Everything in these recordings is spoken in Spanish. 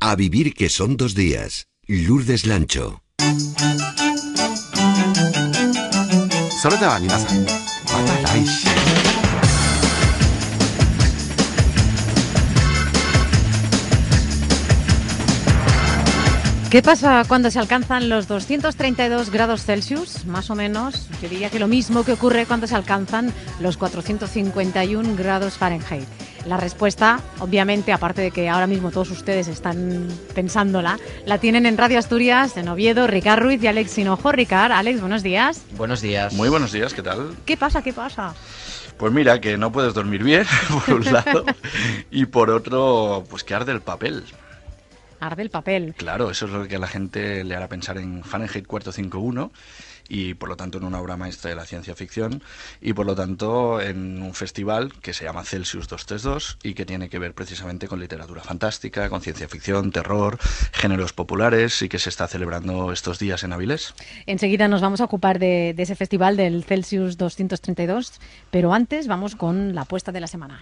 A vivir que son dos días. Lourdes Lancho. それでは皆さんまた来週 ¿Qué pasa cuando se alcanzan los 232 grados Celsius? Más o menos, yo diría que lo mismo que ocurre cuando se alcanzan los 451 grados Fahrenheit. La respuesta, obviamente, aparte de que ahora mismo todos ustedes están pensándola, la tienen en Radio Asturias, en Oviedo, Ricard Ruiz y Alex Sinojo. Ricard, Alex, buenos días. Buenos días. Muy buenos días, ¿qué tal? ¿Qué pasa? ¿Qué pasa? Pues mira, que no puedes dormir bien, por un lado, y por otro, pues que arde el papel. Arde el papel. Claro, eso es lo que a la gente le hará pensar en Fahrenheit 451 y por lo tanto en una obra maestra de la ciencia ficción y por lo tanto en un festival que se llama Celsius 232 y que tiene que ver precisamente con literatura fantástica, con ciencia ficción, terror, géneros populares y que se está celebrando estos días en Avilés. Enseguida nos vamos a ocupar de, ese festival del Celsius 232, pero antes vamos con la apuesta de la semana.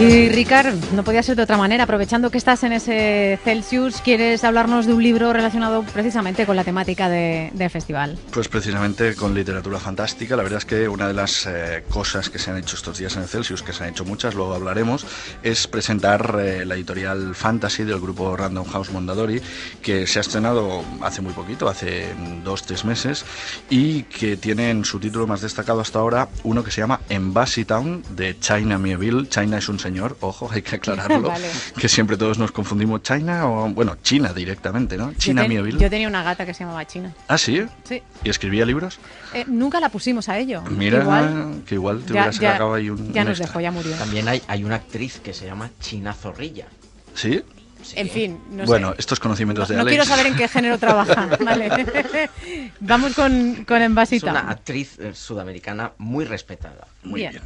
Y Ricard, no podía ser de otra manera, aprovechando que estás en ese Celsius, ¿quieres hablarnos de un libro relacionado precisamente con la temática de- del festival? Pues precisamente con literatura fantástica, la verdad es que una de las eh, cosas que se han hecho estos días en el Celsius, que se han hecho muchas, luego hablaremos, es presentar eh, la editorial Fantasy del grupo Random House Mondadori, que se ha estrenado hace muy poquito, hace mm, dos, tres meses, y que tiene en su título más destacado hasta ahora uno que se llama Embassy Town de China Mieville. China es un señor, ojo, hay que aclararlo, Vale. que siempre todos nos confundimos China o, bueno, China directamente, ¿no? China yo, ten- yo tenía una gata que se llamaba China. Ah, sí, Sí. y escribía libros. Eh, nunca la pusimos a ello. Mira, Igual, que igual te ya- sacado ahí un. ya un nos extra. dejó, ya murió. También hay, hay una actriz que se llama China Zorrilla. ¿Sí? Sí. En fin, no bueno, sé. estos conocimientos No, de no Alex. quiero saber en qué género trabaja. Vale. Vamos con, con Es Embassy una actriz eh, sudamericana muy respetada. Muy Bien. bien.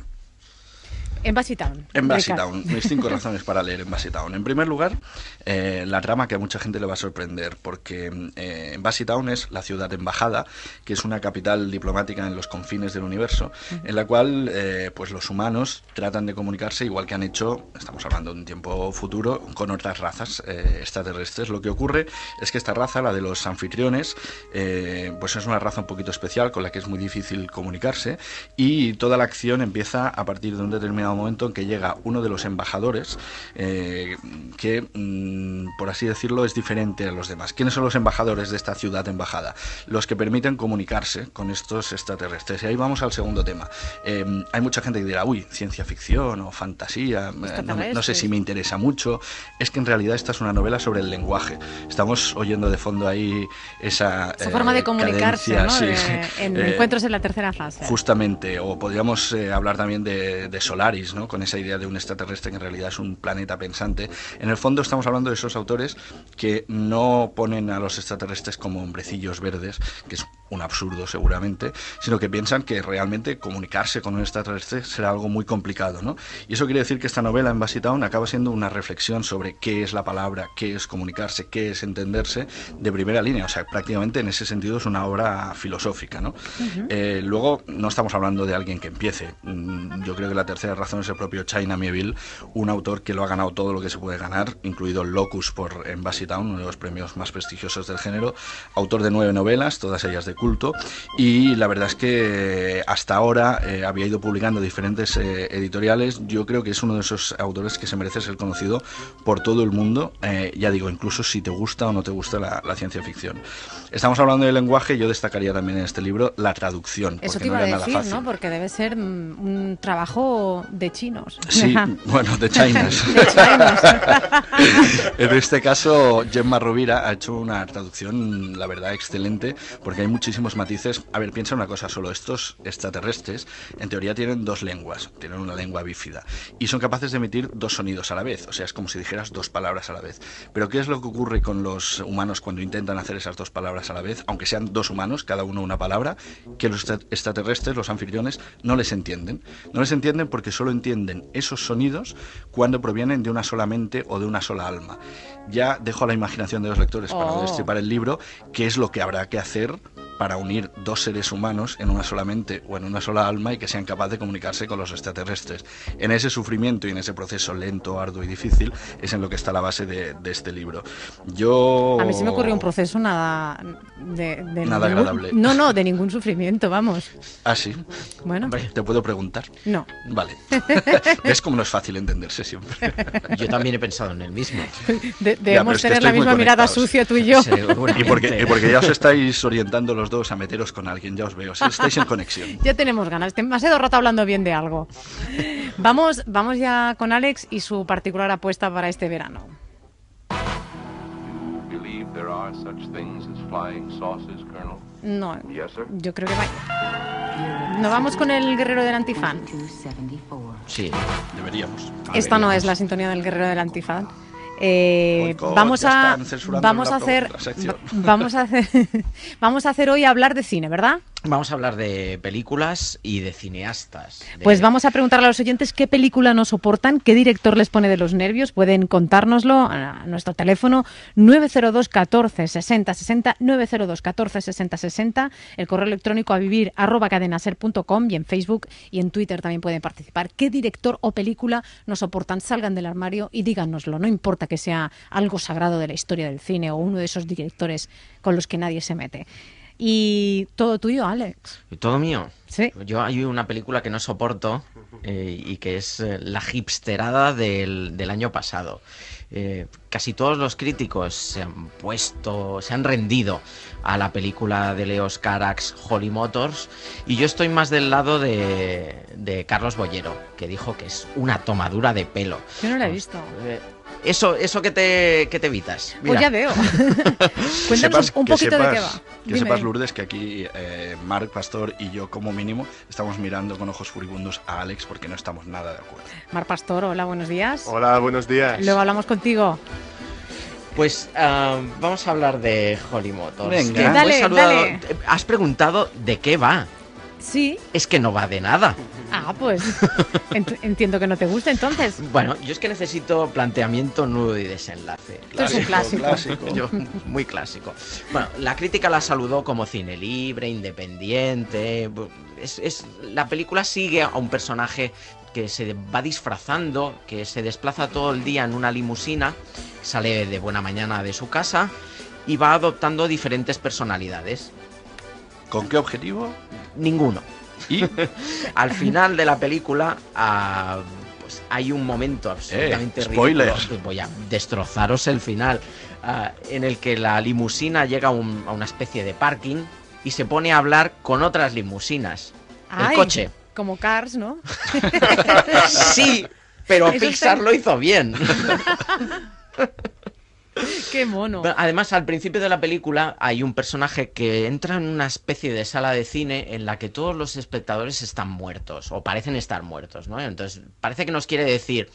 Embassy Town. Ricard. Town, mis cinco razones para leer Embassy Town. En primer lugar, eh, la trama que a mucha gente le va a sorprender, porque eh, Town es la ciudad embajada, que es una capital diplomática en los confines del universo, en la cual eh, pues los humanos tratan de comunicarse igual que han hecho, estamos hablando de un tiempo futuro, con otras razas eh, extraterrestres. Lo que ocurre es que esta raza, la de los anfitriones, pues es una raza un poquito especial con la que es muy difícil comunicarse y toda la acción empieza a partir de un determinado momento en que llega uno de los embajadores eh, que, mm, por así decirlo, es diferente a los demás. ¿Quiénes son los embajadores de esta ciudad embajada? Los que permiten comunicarse con estos extraterrestres. Y ahí vamos al segundo tema. Eh, hay mucha gente que dirá, uy, ciencia ficción o fantasía, eh, no, no sé si me interesa mucho. Es que en realidad esta es una novela sobre el lenguaje. Estamos oyendo de fondo ahí esa... Esa eh, forma de comunicarse, ¿no? sí. De- en Eh, encuentros en la tercera fase. Justamente, o podríamos eh, hablar también de, de Solaris, con esa idea de un extraterrestre que en realidad es un planeta pensante. En el fondo estamos hablando de esos autores que no ponen a los extraterrestres como hombrecillos verdes, que es un absurdo seguramente, sino que piensan que realmente comunicarse con un extraterrestre será algo muy complicado. ¿no? Y eso quiere decir que esta novela, en Town acaba siendo una reflexión sobre qué es la palabra, qué es comunicarse, qué es entenderse de primera línea. O sea, prácticamente en ese sentido es una obra filosófica. ¿no? Eh, luego, no estamos hablando de alguien que empiece. Mm, Yo creo que la tercera razón es el propio China Mieville, un autor que lo ha ganado todo lo que se puede ganar, incluido Locus por Embassy Town, uno de los premios más prestigiosos del género, autor de nueve novelas, todas ellas de culto, y la verdad es que hasta ahora eh, había ido publicando diferentes eh, editoriales. Yo creo que es uno de esos autores que se merece ser conocido por todo el mundo, eh, ya digo, incluso si te gusta o no te gusta la, la ciencia ficción. Estamos hablando del lenguaje, yo destacaría también en este libro la traducción, Eso porque te iba no a nada decir. ¿no? Porque debe ser mm, un trabajo de chinos. Sí, bueno, de chinos. en este caso, Gemma Rovira ha hecho una traducción, la verdad, excelente, porque hay muchísimos matices. A ver, piensa una cosa, solo estos extraterrestres, en teoría tienen dos lenguas, tienen una lengua bífida, y son capaces de emitir dos sonidos a la vez, o sea, es como si dijeras dos palabras a la vez. Pero ¿qué es lo que ocurre con los humanos cuando intentan hacer esas dos palabras a la vez, aunque sean dos humanos, cada uno una palabra, que los extra- extraterrestres, los anfitriones, no les entienden? No les entienden porque solo entienden esos sonidos cuando provienen de una sola mente o de una sola alma. Ya dejo a la imaginación de los lectores para Oh. destripar el libro qué es lo que habrá que hacer para unir dos seres humanos en una sola mente o en una sola alma y que sean capaces de comunicarse con los extraterrestres. En ese sufrimiento y en ese proceso lento, arduo y difícil es en lo que está la base de, de este libro. Yo... A mí se me ocurrió un proceso nada de, de Nada ningún- agradable. No, no, de ningún sufrimiento, vamos. Ah, sí. Bueno, Hombre, ¿Te puedo preguntar? no. Vale. ¿Ves cómo no es fácil entenderse siempre? yo también he pensado en el mismo. De- debemos que tener la misma mirada sucia tú y yo. Sí, Y porque, y porque ya os estáis orientando los dos a meteros con alguien, ya os veo. Estáis en conexión. Ya tenemos ganas. Demasiado rato hablando bien de algo. Vamos, vamos ya con Alex y su particular apuesta para este verano. No, Yes, sir. yo creo que vaya. Nos vamos con el guerrero del antifan. Sí. Deberíamos. Esta no es la sintonía del guerrero del antifan. Eh, vamos a vamos a hacer la sección. va- vamos a hacer vamos a hacer hoy hablar de cine, ¿verdad? Vamos a hablar de películas y de cineastas. Pues vamos a preguntarle a los oyentes qué película nos soportan, qué director les pone de los nervios. Pueden contárnoslo a nuestro teléfono 902 14 60 60 902 14 60 60, el correo electrónico a vivir arroba cadenaser.com y en Facebook y en Twitter también pueden participar. ¿Qué director o película nos soportan? Salgan del armario y díganoslo. No importa que sea algo sagrado de la historia del cine o uno de esos directores con los que nadie se mete. Y todo tuyo, Alex. Todo mío. Sí. Yo hay una película que no soporto eh, y que es eh, la hipsterada del, del año pasado. Eh, casi todos los críticos se han puesto, se han rendido a la película de Leos Carax, Holly Motors, y yo estoy más del lado de, de Carlos Bollero, que dijo que es una tomadura de pelo. Yo no la he visto. Eso, eso que te, que te evitas. Pues ya veo. Cuéntanos sepas, un poquito de qué va. Que Dime. sepas, Lourdes, que aquí eh, Marc Pastor y yo, como mínimo, estamos mirando con ojos furibundos a Alex porque no estamos nada de acuerdo. Mar Pastor, hola, buenos días. Hola, buenos días. Luego hablamos contigo. Pues ah, vamos a hablar de Holly Motors. Venga. que Dale, dale. Has preguntado de qué va. Sí. Es que no va de nada. Ah, pues ent- entiendo que no te gusta entonces. Bueno, yo es que necesito planteamiento, nudo y desenlace. Esto es un clásico. clásico. Yo, muy clásico. Bueno, la crítica la saludó como cine libre, independiente. es- la película sigue a un personaje que se va disfrazando, que se desplaza todo el día en una limusina, sale de buena mañana de su casa y va adoptando diferentes personalidades. ¿Con qué objetivo? Ninguno. Y Al final de la película ah, pues hay un momento absolutamente Eh, spoiler. ridículo. Voy a destrozaros el final. ah, en el que la limusina llega a, un- a una especie de parking y se pone a hablar con otras limusinas. Ay, el coche. Como Cars, ¿no? Sí, pero Eso Pixar está- lo hizo bien. Qué mono. Además, al principio de la película hay un personaje que entra en una especie de sala de cine en la que todos los espectadores están muertos o parecen estar muertos, ¿no? Entonces, parece que nos quiere decir,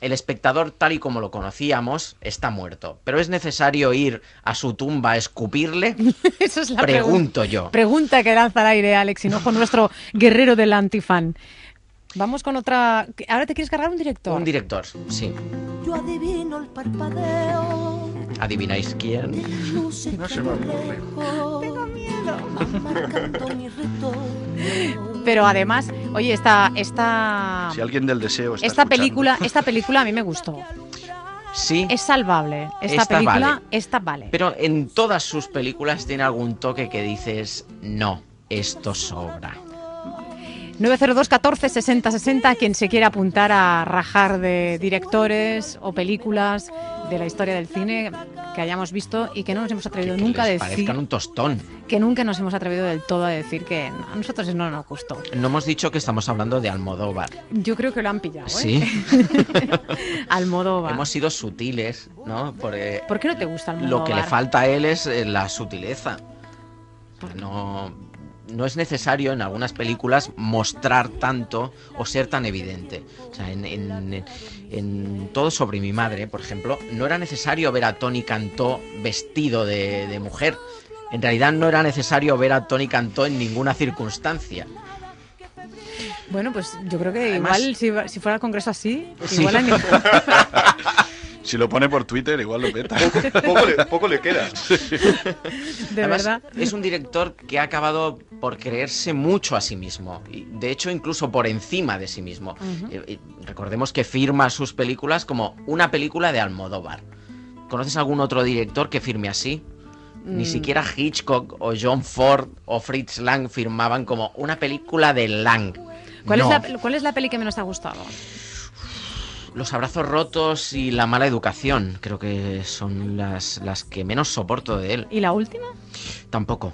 el espectador tal y como lo conocíamos está muerto, pero es necesario ir a su tumba a escupirle. Esa es la Pregunto pregunta. yo. Pregunta que lanza al aire Alex Hinojo, nuestro guerrero del antifan. Vamos con otra. ¿Ahora te quieres cargar un director? Un director, sí. Yo adivino el parpadeo. ¿Adivináis quién? No se Tengo miedo. mi retorno. Pero además, oye, esta, esta, Si alguien del deseo está esta película, esta película a mí me gustó. Sí. Es salvable. Esta, Esta película, vale. esta vale. Pero en todas sus películas tiene algún toque que dices, no, esto sobra. 902 14 60 60, quien se quiera apuntar a rajar de directores o películas de la historia del cine que hayamos visto y que no nos hemos atrevido Que nunca a les decir parezcan un tostón. que nunca nos hemos atrevido del todo a decir que a nosotros no nos gustó. No hemos dicho que estamos hablando de Almodóvar. Yo creo que lo han pillado, ¿eh? Sí, Almodóvar. hemos sido sutiles, ¿no? Porque ¿Por qué no te gusta Almodóvar? lo que le falta a él es eh, la sutileza. No, no es necesario en algunas películas mostrar tanto o ser tan evidente. O sea, en, en- en Todo sobre mi madre, por ejemplo, no era necesario ver a Tony Cantó vestido de, de mujer. En realidad no era necesario ver a Tony Cantó en ninguna circunstancia. Bueno, pues yo creo que Además- igual si, fuera el congreso así, Sí. igual hay- Si lo pone por Twitter, igual lo peta. poco, le, poco le queda. De Además, verdad. es un director que ha acabado por creerse mucho a sí mismo. Y de hecho, incluso por encima de sí mismo. Eh, eh, recordemos que firma sus películas como una película de Almodóvar. ¿Conoces algún otro director que firme así? Ni Mm. siquiera Hitchcock o John Ford o Fritz Lang firmaban como una película de Lang. ¿Cuál, No. es la, ¿Cuál es la peli que menos te ha gustado? Los abrazos rotos y la mala educación creo que son las, las que menos soporto de él. ¿Y la última? Tampoco.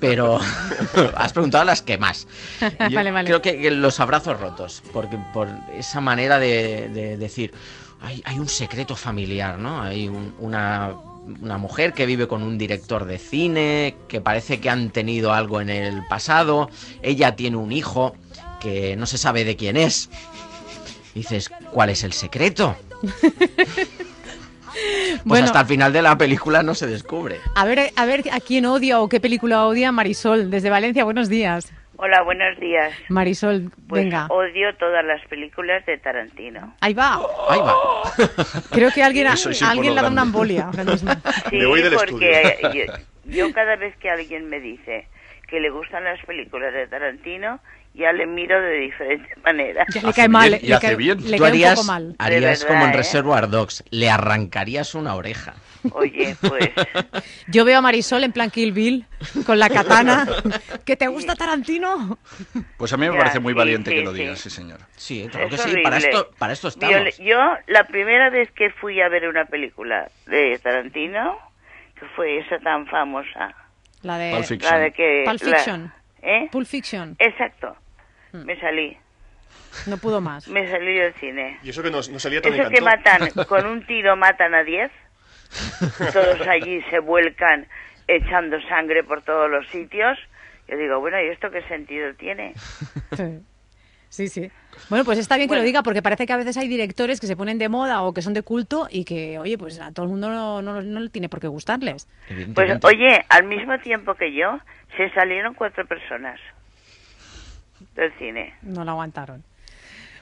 Pero has preguntado las que más. Yo Vale, vale. Creo que, que los abrazos rotos, porque por esa manera de, de decir, hay, hay un secreto familiar, ¿no? Hay un- una, una mujer que vive con un director de cine, que parece que han tenido algo en el pasado, ella tiene un hijo que no se sabe de quién es. Dices, ¿cuál es el secreto? Pues Bueno. hasta el final de la película no se descubre. A ver, a ver a quién odia o qué película odia Marisol, desde Valencia. Buenos días. Hola, buenos días. Marisol, Pues venga. odio todas las películas de Tarantino. Ahí va. Ahí va. Creo que alguien, sí alguien le dado una embolia. Sí, Me voy del porque yo, yo cada vez que alguien me dice que le gustan las películas de Tarantino, ya le miro de diferente manera. Ya le Hace cae mal. bien y le hace cae, bien. le cae harías, un poco mal. harías verdad, como en ¿eh? Reservoir Dogs, le arrancarías una oreja. Oye, pues Yo veo a Marisol en plan Kill Bill, con la katana. ¿Que te gusta Tarantino? Pues a mí me Ya, parece muy sí, valiente sí, que lo sí. digas, sí, señor. Sí, claro que es sí, para horrible. esto, para esto estamos. Viol- Yo, la primera vez que fui a ver una película de Tarantino, que fue esa tan famosa, La de Pulp Fiction. la de que... Pulp la- Fiction. ¿Eh? Pulp Fiction. Exacto. Hmm. Me salí, No pudo más. me salí del cine. Y eso que no, no salía tan Eso que matan, con un tiro matan a 10, todos allí se vuelcan echando sangre por todos los sitios. Yo digo, bueno, ¿y esto qué sentido tiene? Sí. Sí, sí. Bueno, pues está bien que Bueno. lo diga porque parece que a veces hay directores que se ponen de moda o que son de culto y que, oye, pues a todo el mundo no, no, no le tiene por qué gustarles. Pues oye, al mismo tiempo que yo, se salieron cuatro personas del cine. No lo aguantaron.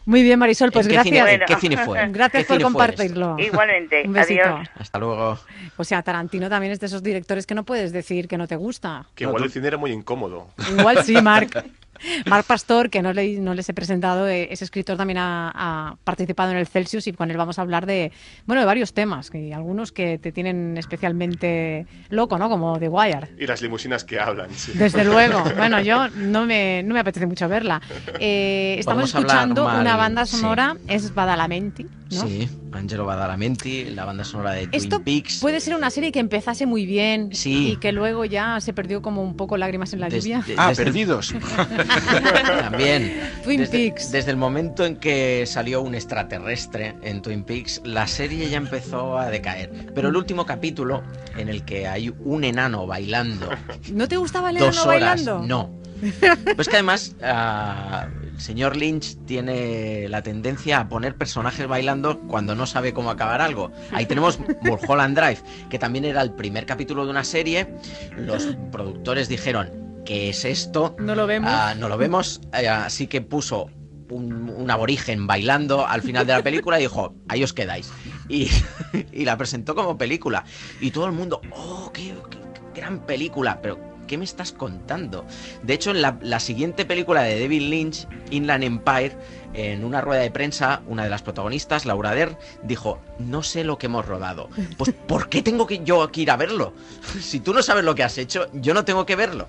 Muy bien, Marisol, pues ¿En qué gracias. cine- Bueno. ¿Qué cine fue? Gracias ¿Qué por cine fue compartirlo. Igualmente, Un besito. adiós. Hasta luego. O sea, Tarantino también es de esos directores que no puedes decir que no te gusta. Que igual el cine era muy incómodo. Igual sí, Marc. Marc Pastor, que no, le- no les he presentado, eh, es escritor, también ha, ha participado en el Celsius y con él vamos a hablar de, bueno, de varios temas, que algunos que te tienen especialmente loco, ¿no? Como The Wire. Y las limusinas que hablan. sí. Desde luego. Bueno, yo no me, no me apetece mucho verla. Eh, estamos escuchando mal, una banda sí. sonora, es Badalamenti, ¿no? Sí, Angelo Badalamenti, la banda sonora de Esto Twin Peaks. puede ser una serie que empezase muy bien Sí. y que luego ya se perdió como un poco lágrimas en la Des- lluvia. de- Ah, desde- perdidos. También. Twin desde, Peaks. Desde el momento en que salió un extraterrestre en Twin Peaks, la serie ya empezó a decaer. Pero el último capítulo, en el que hay un enano bailando ¿No te gustaba el dos enano horas, bailando? no. Pues que además ah, el señor Lynch tiene la tendencia a poner personajes bailando cuando no sabe cómo acabar algo. Ahí tenemos Mulholland Drive, que también era el primer capítulo de una serie. Los productores dijeron, ¿qué es esto? No lo vemos. Ah, no lo vemos, eh, así que puso un, un aborigen bailando al final de la película y dijo, ahí os quedáis. Y, y la presentó como película. Y todo el mundo, oh, qué, qué- qué gran película, pero ¿qué me estás contando? De hecho, en la, la siguiente película de David Lynch, Inland Empire, en una rueda de prensa, una de las protagonistas, Laura Dern, dijo, no sé lo que hemos rodado. Pues, ¿por qué tengo que yo que ir a verlo? Si tú no sabes lo que has hecho, yo no tengo que verlo.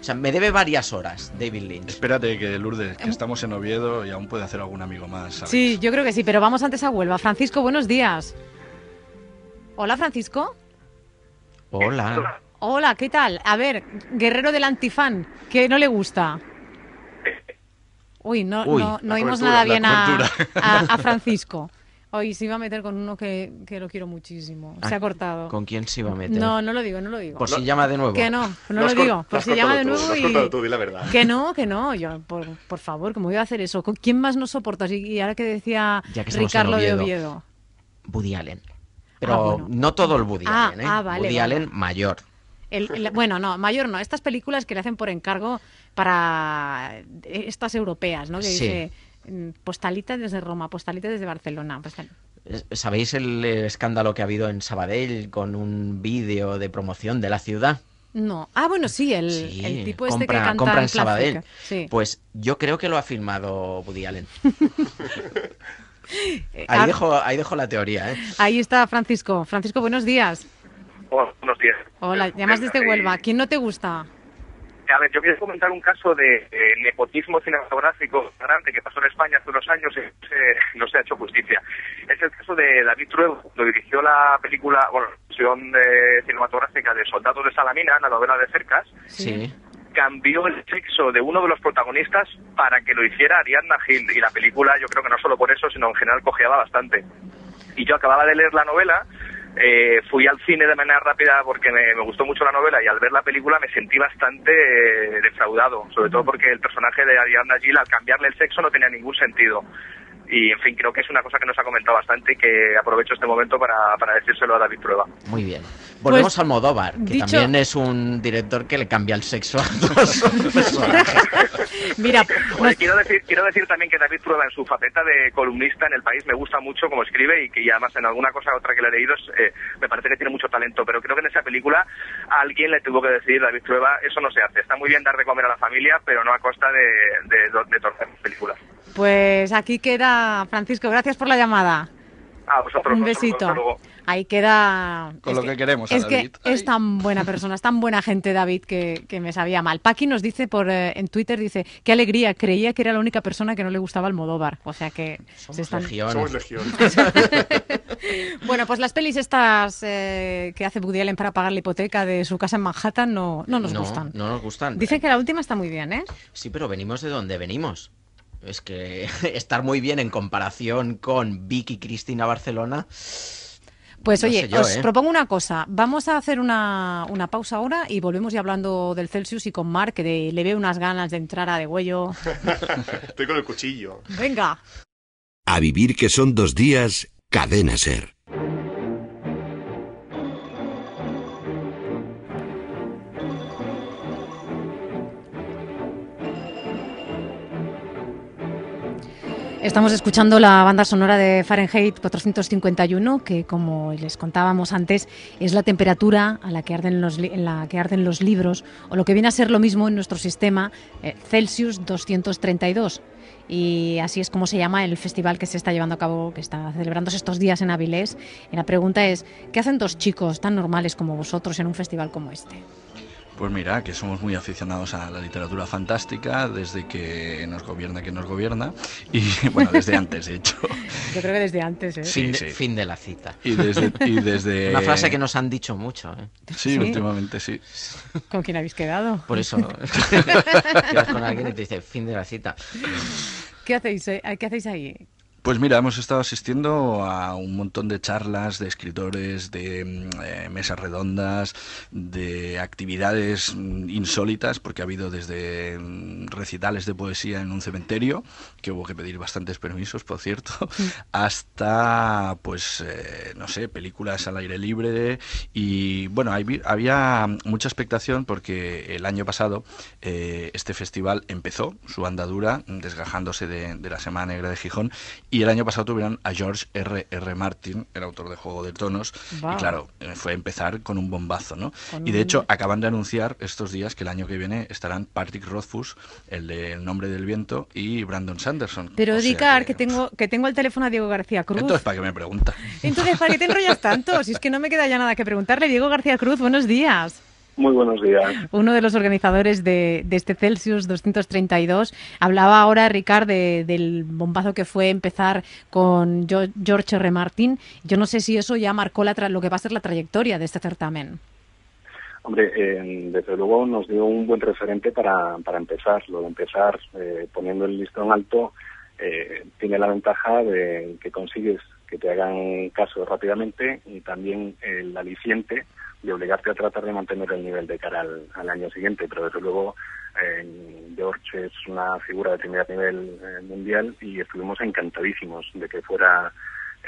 O sea, me debe varias horas, David Lynch. Espérate que Lourdes, que estamos en Oviedo y aún puede hacer algún amigo más. ¿sabes? Sí, yo creo que sí, pero vamos antes a Huelva. Francisco, buenos días. Hola, Francisco. Hola. Hola, ¿qué tal? A ver, guerrero del antifan, ¿qué no le gusta? Uy, no, Uy, no, no oímos nada bien a, cobertura. a- a Francisco. Hoy se iba a meter con uno que, que lo quiero muchísimo. Se ha Ah, cortado. ¿Con quién se iba a meter? No, no lo digo, no lo digo. Por si llama de nuevo. Que no, no Lo digo. Por si llama de tú, nuevo y... cortado tú, di la verdad. Que no, que no. Yo, por, por favor, ¿cómo voy a hacer eso? ¿Con ¿Quién más no soportas? Y, y ahora que decía Ya que Ricardo de Oviedo. Oviedo. Woody Allen. Pero Ah, bueno. no todo el Woody Ah, Allen, ¿eh? ah, vale, Woody vale. Allen mayor. El- el- bueno, no, mayor no. Estas películas que le hacen por encargo para estas europeas, ¿no? Que Sí. dice mm, postalita desde Roma, postalita desde Barcelona. ¿Sabéis el escándalo que ha habido en Sabadell con un vídeo de promoción de la ciudad? No. Ah, bueno, sí, el, Sí, el tipo este compra, que canta compra en. Sabadell. Sí. Pues yo creo que lo ha filmado Woody Allen. Ahí ah, dejo, ahí dejo la teoría, ¿eh? ahí está Francisco. Francisco, buenos días. Hola, buenos días. Hola, llamas desde Huelva. ¿Quién no te gusta? A ver, yo quería comentar un caso de eh, nepotismo cinematográfico grande que pasó en España hace unos años y no se, no se ha hecho justicia. Es el caso de David Trueba, cuando dirigió la película, bueno, la versión eh, cinematográfica de Soldados de Salamina, la novela de Cercas, Sí. cambió el sexo de uno de los protagonistas para que lo hiciera Ariadna Gil. Y la película, yo creo que no solo por eso, sino en general cojeaba bastante. Y yo acababa de leer la novela, eh, fui al cine de manera rápida porque me, gustó mucho la novela y al ver la película me sentí bastante eh, defraudado, sobre todo porque el personaje de Ariadna Gil al cambiarle el sexo no tenía ningún sentido. Y en fin, creo que es una cosa que nos ha comentado bastante y que aprovecho este momento para, para decírselo a David Prueba. Muy bien. Volvemos Pues, al Almodóvar, que dicho- también es un director que le cambia el sexo a todos personajes. Mira, Oye, quiero decir, quiero decir también que David Prueba en su faceta de columnista en el país me gusta mucho como escribe y que y además en alguna cosa otra que le he leído es, eh, me parece que tiene mucho talento, pero creo que en esa película a alguien le tuvo que decir, David Prueba, eso no se hace. Está muy bien dar de comer a la familia, pero no a costa de, de, de torcer películas. pues aquí queda Francisco. Gracias por la llamada. A vosotros. Un vosotros, besito. hasta luego. Ahí queda. Con es lo que queremos a Es David. que es tan buena persona, es tan buena gente, David, que, que me sabía mal. Paqui nos dice por eh, en Twitter, dice, qué alegría, creía que era la única persona que no le gustaba Almodóvar. O sea que se están... Legión. Somos legión. Bueno, pues las pelis estas eh, que hace Woody Allen para pagar la hipoteca de su casa en Manhattan no, no nos no, gustan. no nos gustan. Dicen que la última está muy bien, ¿eh? Sí, pero venimos de donde venimos. Es que estar muy bien en comparación con Vicky Cristina Barcelona. Pues No oye, yo, os ¿eh? propongo una cosa. Vamos a hacer una, una pausa ahora y volvemos ya hablando del Celsius y con Mark, que de- le veo unas ganas de entrar a de huello. Estoy con el cuchillo. Venga. A vivir que son dos días, cadena ser. Estamos escuchando la banda sonora de Fahrenheit 451, que como les contábamos antes, es la temperatura a la que arden los, en la que arden los libros, o lo que viene a ser lo mismo en nuestro sistema, eh, Celsius 232. Y así es como se llama el festival que se está llevando a cabo, que está celebrándose estos días en Avilés. Y la pregunta es, ¿qué hacen dos chicos tan normales como vosotros en un festival como este? Pues mira, que somos muy aficionados a la literatura fantástica desde que nos gobierna quien nos gobierna y bueno, desde antes de hecho. Yo creo que desde antes, ¿eh? fin, de, sí. fin de la cita. Y desde, y desde Una frase que nos han dicho mucho. ¿eh? Sí, ¿Sí? últimamente sí. ¿Con quién habéis quedado? Por eso quedas con alguien y te dice fin de la cita. ¿Qué hacéis, eh? ¿Qué hacéis ahí? Pues mira, hemos estado asistiendo a un montón de charlas de escritores, de mm, eh, mesas redondas, de actividades mm, insólitas, porque ha habido desde mm, recitales de poesía en un cementerio, que hubo que pedir bastantes permisos, por cierto, hasta, pues, eh, no sé, películas al aire libre. Y bueno, hay- había mucha expectación porque el año pasado eh, este festival empezó su andadura desgajándose de, de la Semana Negra de Gijón y el año pasado tuvieron a George R. R. Martin, el autor de Juego de Tronos, Wow. y claro, eh, fue empezar con un bombazo, ¿no? Con Y de un- hecho acaban de anunciar estos días que el año que viene estarán Patrick Rothfuss, el de El Nombre del Viento, y Brandon Sanderson. Pero que- que tengo, que tengo el teléfono a Diego García Cruz. Entonces, ¿para qué me pregunta? Entonces, ¿para qué te enrollas tanto? Si es que no me queda ya nada que preguntarle. Diego García Cruz, buenos días. Muy buenos días. Uno de los organizadores de, de este Celsius 232. Hablaba ahora, Ricard, de- del bombazo que fue empezar con George R. Martin. Yo no sé si eso ya marcó la tra- lo que va a ser la trayectoria de este certamen. Hombre, eh, desde luego nos dio un buen referente para, para empezar. Lo de empezar eh, poniendo el listón alto eh, tiene la ventaja de que consigues que te hagan caso rápidamente y también el aliciente de obligarte a tratar de mantener el nivel de cara al, al año siguiente. Pero desde luego eh, George es una figura de primer nivel eh, mundial y estuvimos encantadísimos de que fuera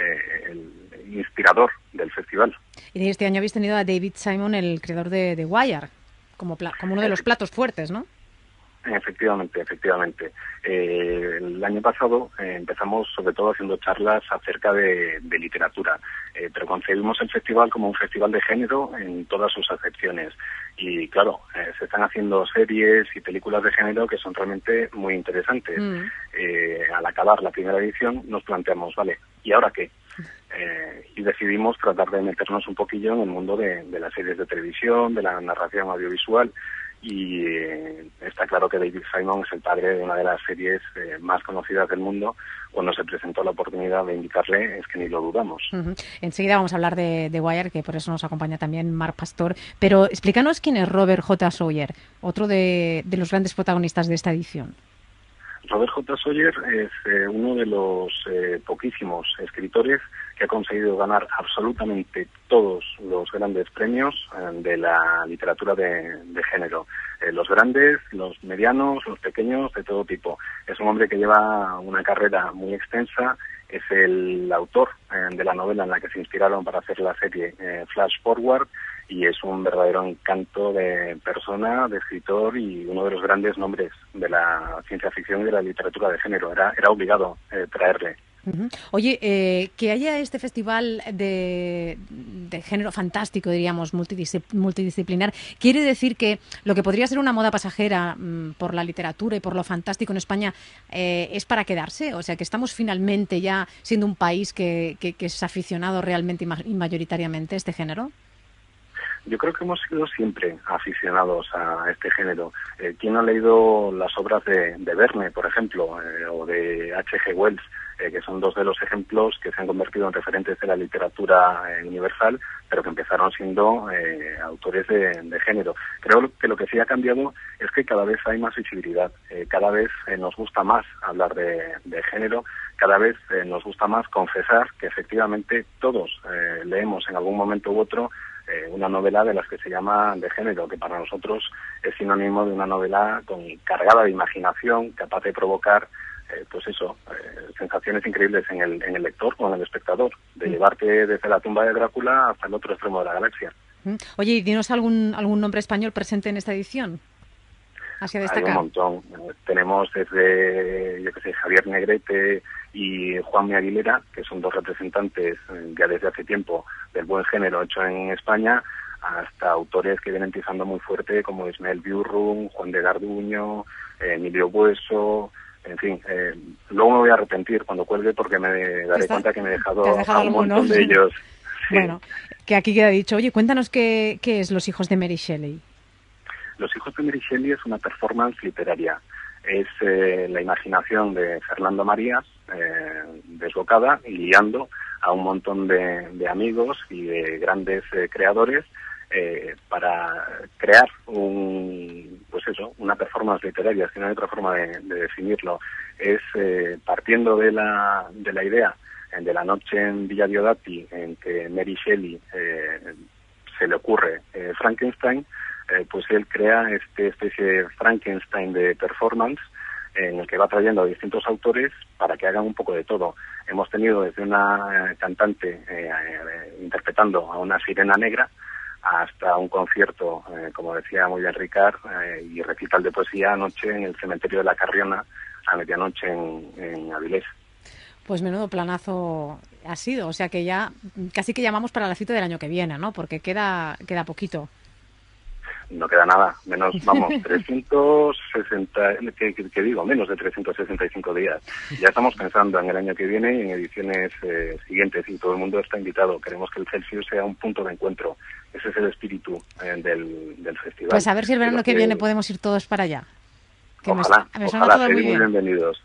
eh, el inspirador del festival. Y este año habéis tenido a David Simon, el creador de Wire, como, pla- como uno de los platos fuertes, ¿no? Efectivamente, efectivamente. Eh, el año pasado eh, empezamos sobre todo haciendo charlas acerca de, de literatura, eh, pero concebimos el festival como un festival de género en todas sus acepciones. Y claro, eh, se están haciendo series y películas de género que son realmente muy interesantes. Mm. Eh, al acabar la primera edición nos planteamos, vale, ¿y ahora qué? Eh, y decidimos tratar de meternos un poquillo en el mundo de, de las series de televisión, de la narración audiovisual y eh, está claro que David Simon es el padre de una de las series eh, más conocidas del mundo. Cuando se presentó la oportunidad de invitarle es que ni lo dudamos. Enseguida vamos a hablar de, de Wire, que por eso nos acompaña también Mark Pastor. Pero explícanos quién es Robert J. Sawyer, otro de, de los grandes protagonistas de esta edición. Robert J. Sawyer es eh, uno de los eh, poquísimos escritores que ha conseguido ganar absolutamente todos los grandes premios eh, de la literatura de, género. Eh, los grandes, los medianos, los pequeños, de todo tipo. Es un hombre que lleva una carrera muy extensa. Es el autor de la novela en la que se inspiraron para hacer la serie Flash Forward y es un verdadero encanto de persona, de escritor y uno de los grandes nombres de la ciencia ficción y de la literatura de género. Era, era obligado eh, traerle. Oye, eh, que haya este festival de, género fantástico, diríamos, multidisci- multidisciplinar, quiere decir que lo que podría ser una moda pasajera mm, por la literatura y por lo fantástico en España eh, es para quedarse. O sea, que estamos finalmente ya siendo un país que, que- que es aficionado realmente y ma- y mayoritariamente a este género. Yo creo que hemos sido siempre aficionados a este género. Eh, ¿Quién ha leído las obras de, de Verne, por ejemplo, eh, o de H.G. Wells, eh, que son dos de los ejemplos que se han convertido en referentes de la literatura eh, universal, pero que empezaron siendo autores de, género? Creo que lo que sí ha cambiado es que cada vez hay más visibilidad, cada vez nos gusta más hablar de, género, cada vez nos gusta más confesar que efectivamente todos leemos en algún momento u otro eh, una novela de las que se llama de género, que para nosotros es sinónimo de una novela con cargada de imaginación, capaz de provocar, eh, pues eso, eh, sensaciones increíbles en el, en el lector o en el espectador, de llevarte desde la tumba de Drácula hasta el otro extremo de la galaxia. ¿Mm? Oye, y dinos algún, algún nombre español presente en esta edición. Así a Hay un destacar. montón. Tenemos desde, yo que sé, Javier Negrete y Juan Aguilera, que son dos representantes eh, ya desde hace tiempo del buen género hecho en España, hasta autores que vienen pisando muy fuerte como Ismael Biurrum, Juan de Garduño, eh, Emilio Bueso, en fin. eh, luego me voy a arrepentir cuando cuelgue porque me daré Está- cuenta que me he dejado, a un montón algunos. de ellos. Sí. Bueno, que aquí queda dicho. Oye, cuéntanos qué, qué es Los hijos de Mary Shelley. Los hijos de Mary Shelley es una performance literaria. Es eh, la imaginación de Fernando Marías eh, desbocada y guiando a un montón de, de amigos y de grandes eh, creadores eh, para crear un, pues eso, una performance literaria, si no hay otra forma de, de definirlo. Es eh, partiendo de la, de la idea de la noche en Villa Diodati en que Mary Shelley se le ocurre Frankenstein, pues él crea este especie de Frankenstein de performance en el que va trayendo a distintos autores para que hagan un poco de todo. Hemos tenido desde una eh, cantante eh, eh, interpretando a una sirena negra hasta un concierto, eh, como decía muy bien Ricard, y recital de poesía anoche en el cementerio de la Carriona a medianoche en, en Avilés. Pues menudo planazo ha sido. O sea que ya casi que llamamos para la cita del año que viene, ¿no? Porque queda, queda poquito. No queda nada, menos, vamos, 360, que, digo, menos de 365 días. Ya estamos pensando en el año que viene y en ediciones eh, siguientes y todo el mundo está invitado. Queremos que el Celsius sea un punto de encuentro. Ese es el espíritu eh, del, del festival. Pues a ver si el verano que viene podemos ir todos para allá. Que me Ojalá, me suena ojalá, muy seréis muy bien. bienvenidos.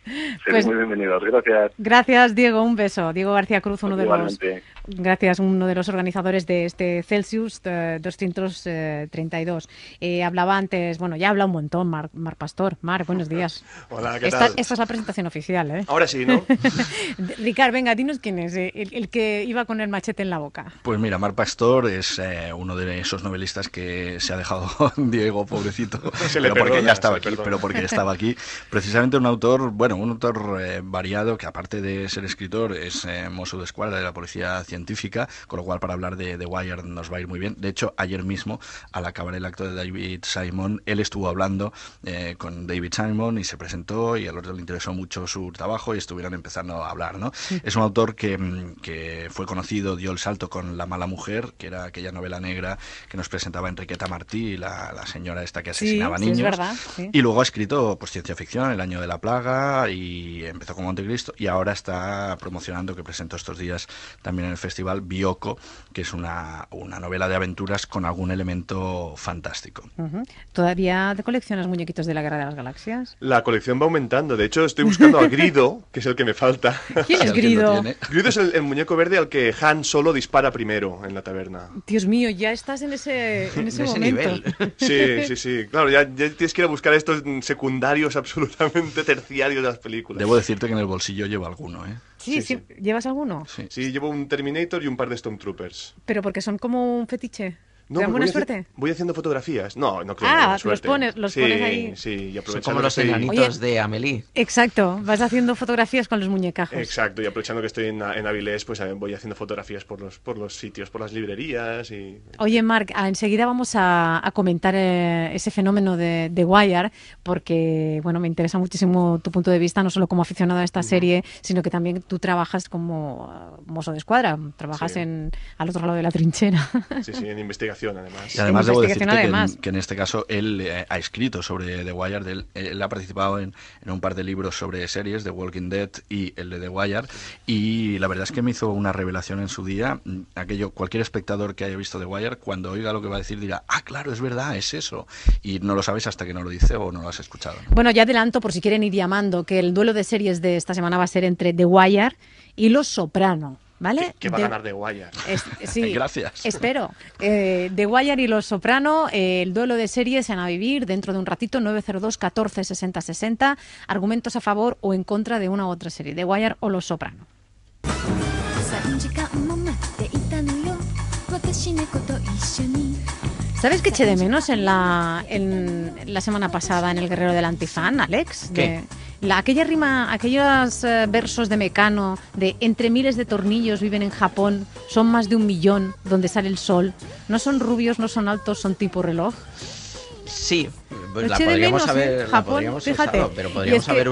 Pues- muy bienvenidos. Gracias. Gracias, Diego. Un beso. Diego García Cruz, uno de los Gracias, uno de los organizadores de este Celsius eh, 232. Eh, hablaba antes, bueno, ya habla un montón, Mar, Mar Pastor. Mar, buenos días. Hola, ¿qué esta, tal? esta es la presentación oficial, ¿eh? Ahora sí, ¿no? Ricard, venga, dinos quién es, eh, el, el que iba con el machete en la boca. Pues mira, Mar Pastor es eh, uno de esos novelistas que se ha dejado Diego, pobrecito, Se le pero porque ya estaba aquí, perdona. pero porque estaba aquí. Precisamente un autor, bueno, un autor eh, variado que aparte de ser escritor es eh, mozo de escuadra de la Policía científica, con lo cual para hablar de The Wire nos va a ir muy bien. De hecho, ayer mismo, al acabar el acto de David Simon, él estuvo hablando eh, con David Simon y se presentó y al otro le interesó mucho su trabajo y estuvieron empezando a hablar. ¿no? Es un autor que, mm, que fue conocido, dio el salto con La mala mujer, que era aquella novela negra que nos presentaba Enriqueta Martí, la, la señora esta que asesinaba sí, es niños. verdad, sí. Y luego ha escrito pues, ciencia ficción, El año de la plaga, y empezó con Montecristo, y ahora está promocionando, que presentó estos días también en el festival, Bioko, que es una, una novela de aventuras con algún elemento fantástico. ¿Todavía te coleccionas muñequitos de la Guerra de las Galaxias? La colección va aumentando. De hecho, estoy buscando a Grido, que es el que me falta. ¿Quién es Grido? Grido es el, el muñeco verde al que Han solo dispara primero en la taberna. Dios mío, ya estás en ese, en ese momento. Sí, sí, sí. Claro, ya, ya tienes que ir a buscar estos secundarios absolutamente terciarios de las películas. Debo decirte que en el bolsillo llevo alguno, ¿eh? Sí, sí, ¿Llevas alguno? Sí. Sí, llevo un Terminator y un par de Stormtroopers. Pero porque son como un fetiche. No, ¿Te dan porque buena voy haci- suerte? Voy haciendo fotografías. No, no creo. Ah, los pones- los sí, pones ahí. Sí, y Son aprovechando como que los enanitos de Amelie. Exacto, vas haciendo fotografías con los muñecajos. Exacto, y aprovechando que estoy en, en Avilés, pues eh, voy haciendo fotografías por los, por los sitios, por las librerías y... Oye, Marc, ah, enseguida vamos a, a comentar eh, ese fenómeno de, de Wire, porque bueno, me interesa muchísimo tu punto de vista, no solo como aficionado a esta serie, sino que también tú trabajas como mozo de escuadra, trabajas Sí. en, al otro lado de la trinchera. Sí, sí, en investigación además. Y además debo decirte que en, además. que en este caso él eh, ha escrito sobre The Wire, él, él ha participado en, en un par de libros sobre series, The Walking Dead y el de The Wire, y la verdad es que me hizo una revelación en su día, mm, aquello, cualquier espectador que haya visto The Wire, cuando oiga lo que va a decir dirá, ah, claro, es verdad, es eso, y no lo sabes hasta que no lo dice o no lo has escuchado. ¿no? Bueno, ya adelanto, por si quieren ir llamando, que el duelo de series de esta semana va a ser entre The Wire y Los Soprano. ¿Vale? Que va a ganar The Wire. Sí, gracias. Espero. Eh, The Wire y Los Soprano, eh, el duelo de series en A Vivir, dentro de un ratito, 902 14 60 60. Argumentos a favor o en contra de una u otra serie, The Wire o Los Soprano. ¿Sabes qué eché de menos en la, en la semana pasada en El Guerrero del Antifan, Alex? ¿Qué? La, aquella rima, aquellos eh, versos de Mecano de entre miles de tornillos viven en Japón, son más de un millón donde sale el sol, no son rubios, no son altos, son tipo reloj. Sí, pues la podríamos menos, haber, ¿eh? la Japón, podríamos fíjate. usado, pero podríamos que- haber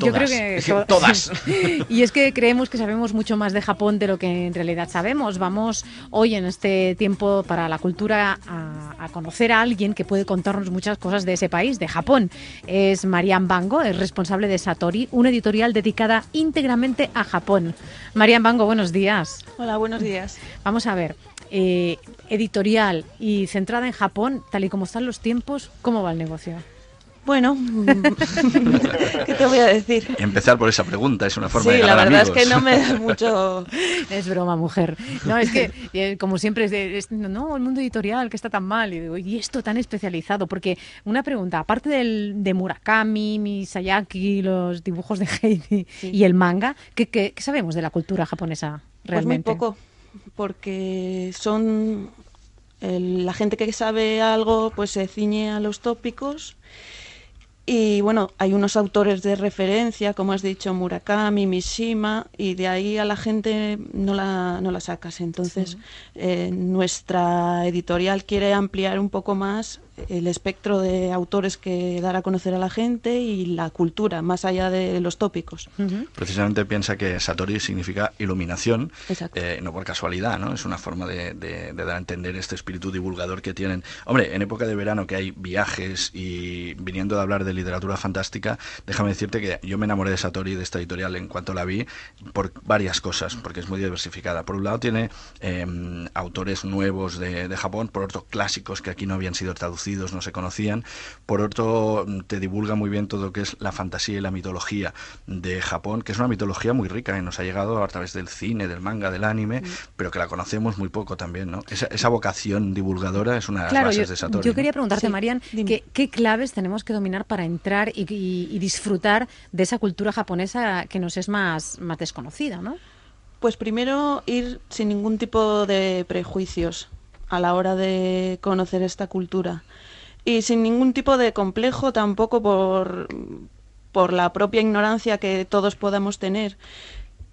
Yo creo que to- todas. y es que creemos que sabemos mucho más de Japón de lo que en realidad sabemos. Vamos hoy en este tiempo para la cultura a, a conocer a alguien que puede contarnos muchas cosas de ese país, de Japón. Es Marian Bango, es responsable de Satori, una editorial dedicada íntegramente a Japón. Marian Bango, buenos días. Hola, buenos días. Vamos a ver. eh, editorial y centrada en Japón, tal y como están los tiempos, ¿cómo va el negocio? Bueno, ¿qué te voy a decir? Empezar por esa pregunta es una forma Sí, de la ganar verdad es que no me da mucho... Es broma, mujer. No, es que, eh, como siempre, es, de- es, no, el mundo editorial que está tan mal. Y digo, ¿y esto tan especializado? Porque una pregunta, aparte del, de Murakami, Misayaki, los dibujos de Heidi y el manga, ¿qué, qué- qué sabemos de la cultura japonesa realmente? Pues muy poco, porque son... el- la gente que sabe algo pues se ciñe a los tópicos y bueno, hay unos autores de referencia, como has dicho, Murakami, Mishima, y de ahí a la gente no la, no la sacas. Entonces, eh, nuestra editorial quiere ampliar un poco más el espectro de autores que dar a conocer a la gente y la cultura, más allá de los tópicos. Precisamente piensa que Satori significa iluminación, eh, no por casualidad, ¿no? Es una forma de, de- de dar a entender este espíritu divulgador que tienen. Hombre, en época de verano que hay viajes y viniendo de hablar de literatura fantástica, déjame decirte que yo me enamoré de Satori, de esta editorial, en cuanto la vi, por varias cosas, porque es muy diversificada. Por un lado tiene eh, autores nuevos de, de Japón, por otro clásicos que aquí no habían sido traducidos, no se conocían, por otro mm, te divulga muy bien todo lo que es la fantasía y la mitología de Japón, que es una mitología muy rica y nos ha llegado a través del cine, del manga, del anime, pero que la conocemos muy poco también, ¿no? Esa, esa vocación divulgadora es una de las Claro, bases yo, de Satori. yo ¿no? quería preguntarte, Marian, ¿qué, qué claves tenemos que dominar para entrar y, y- y disfrutar de esa cultura japonesa que nos es más, más desconocida, ¿no? Pues primero ir sin ningún tipo de prejuicios a la hora de conocer esta cultura y sin ningún tipo de complejo tampoco por, por la propia ignorancia que todos podamos tener.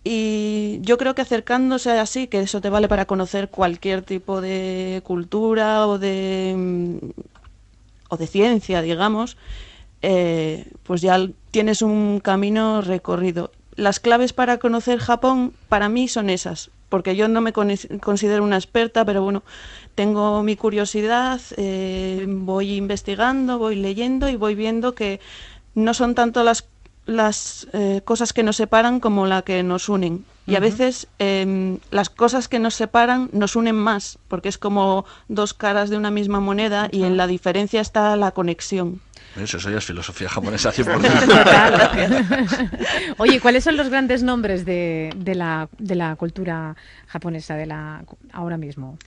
Y yo creo que acercándose así, que eso te vale para conocer cualquier tipo de cultura o de, mm, o de ciencia, digamos, eh, pues ya tienes un camino recorrido. Las claves para conocer Japón para mí son esas, porque yo no me con- considero una experta, pero bueno, tengo mi curiosidad, eh, voy investigando, voy leyendo y voy viendo que no son tanto las, las eh, cosas que nos separan como la que nos unen. Y a veces em, las cosas que nos separan nos unen más, porque es como dos caras de una misma moneda y en la diferencia está la conexión. Eso, eso ya es filosofía japonesa 100%. Oye, ¿cuáles son los grandes nombres de, de la, de la cultura japonesa de la ahora mismo?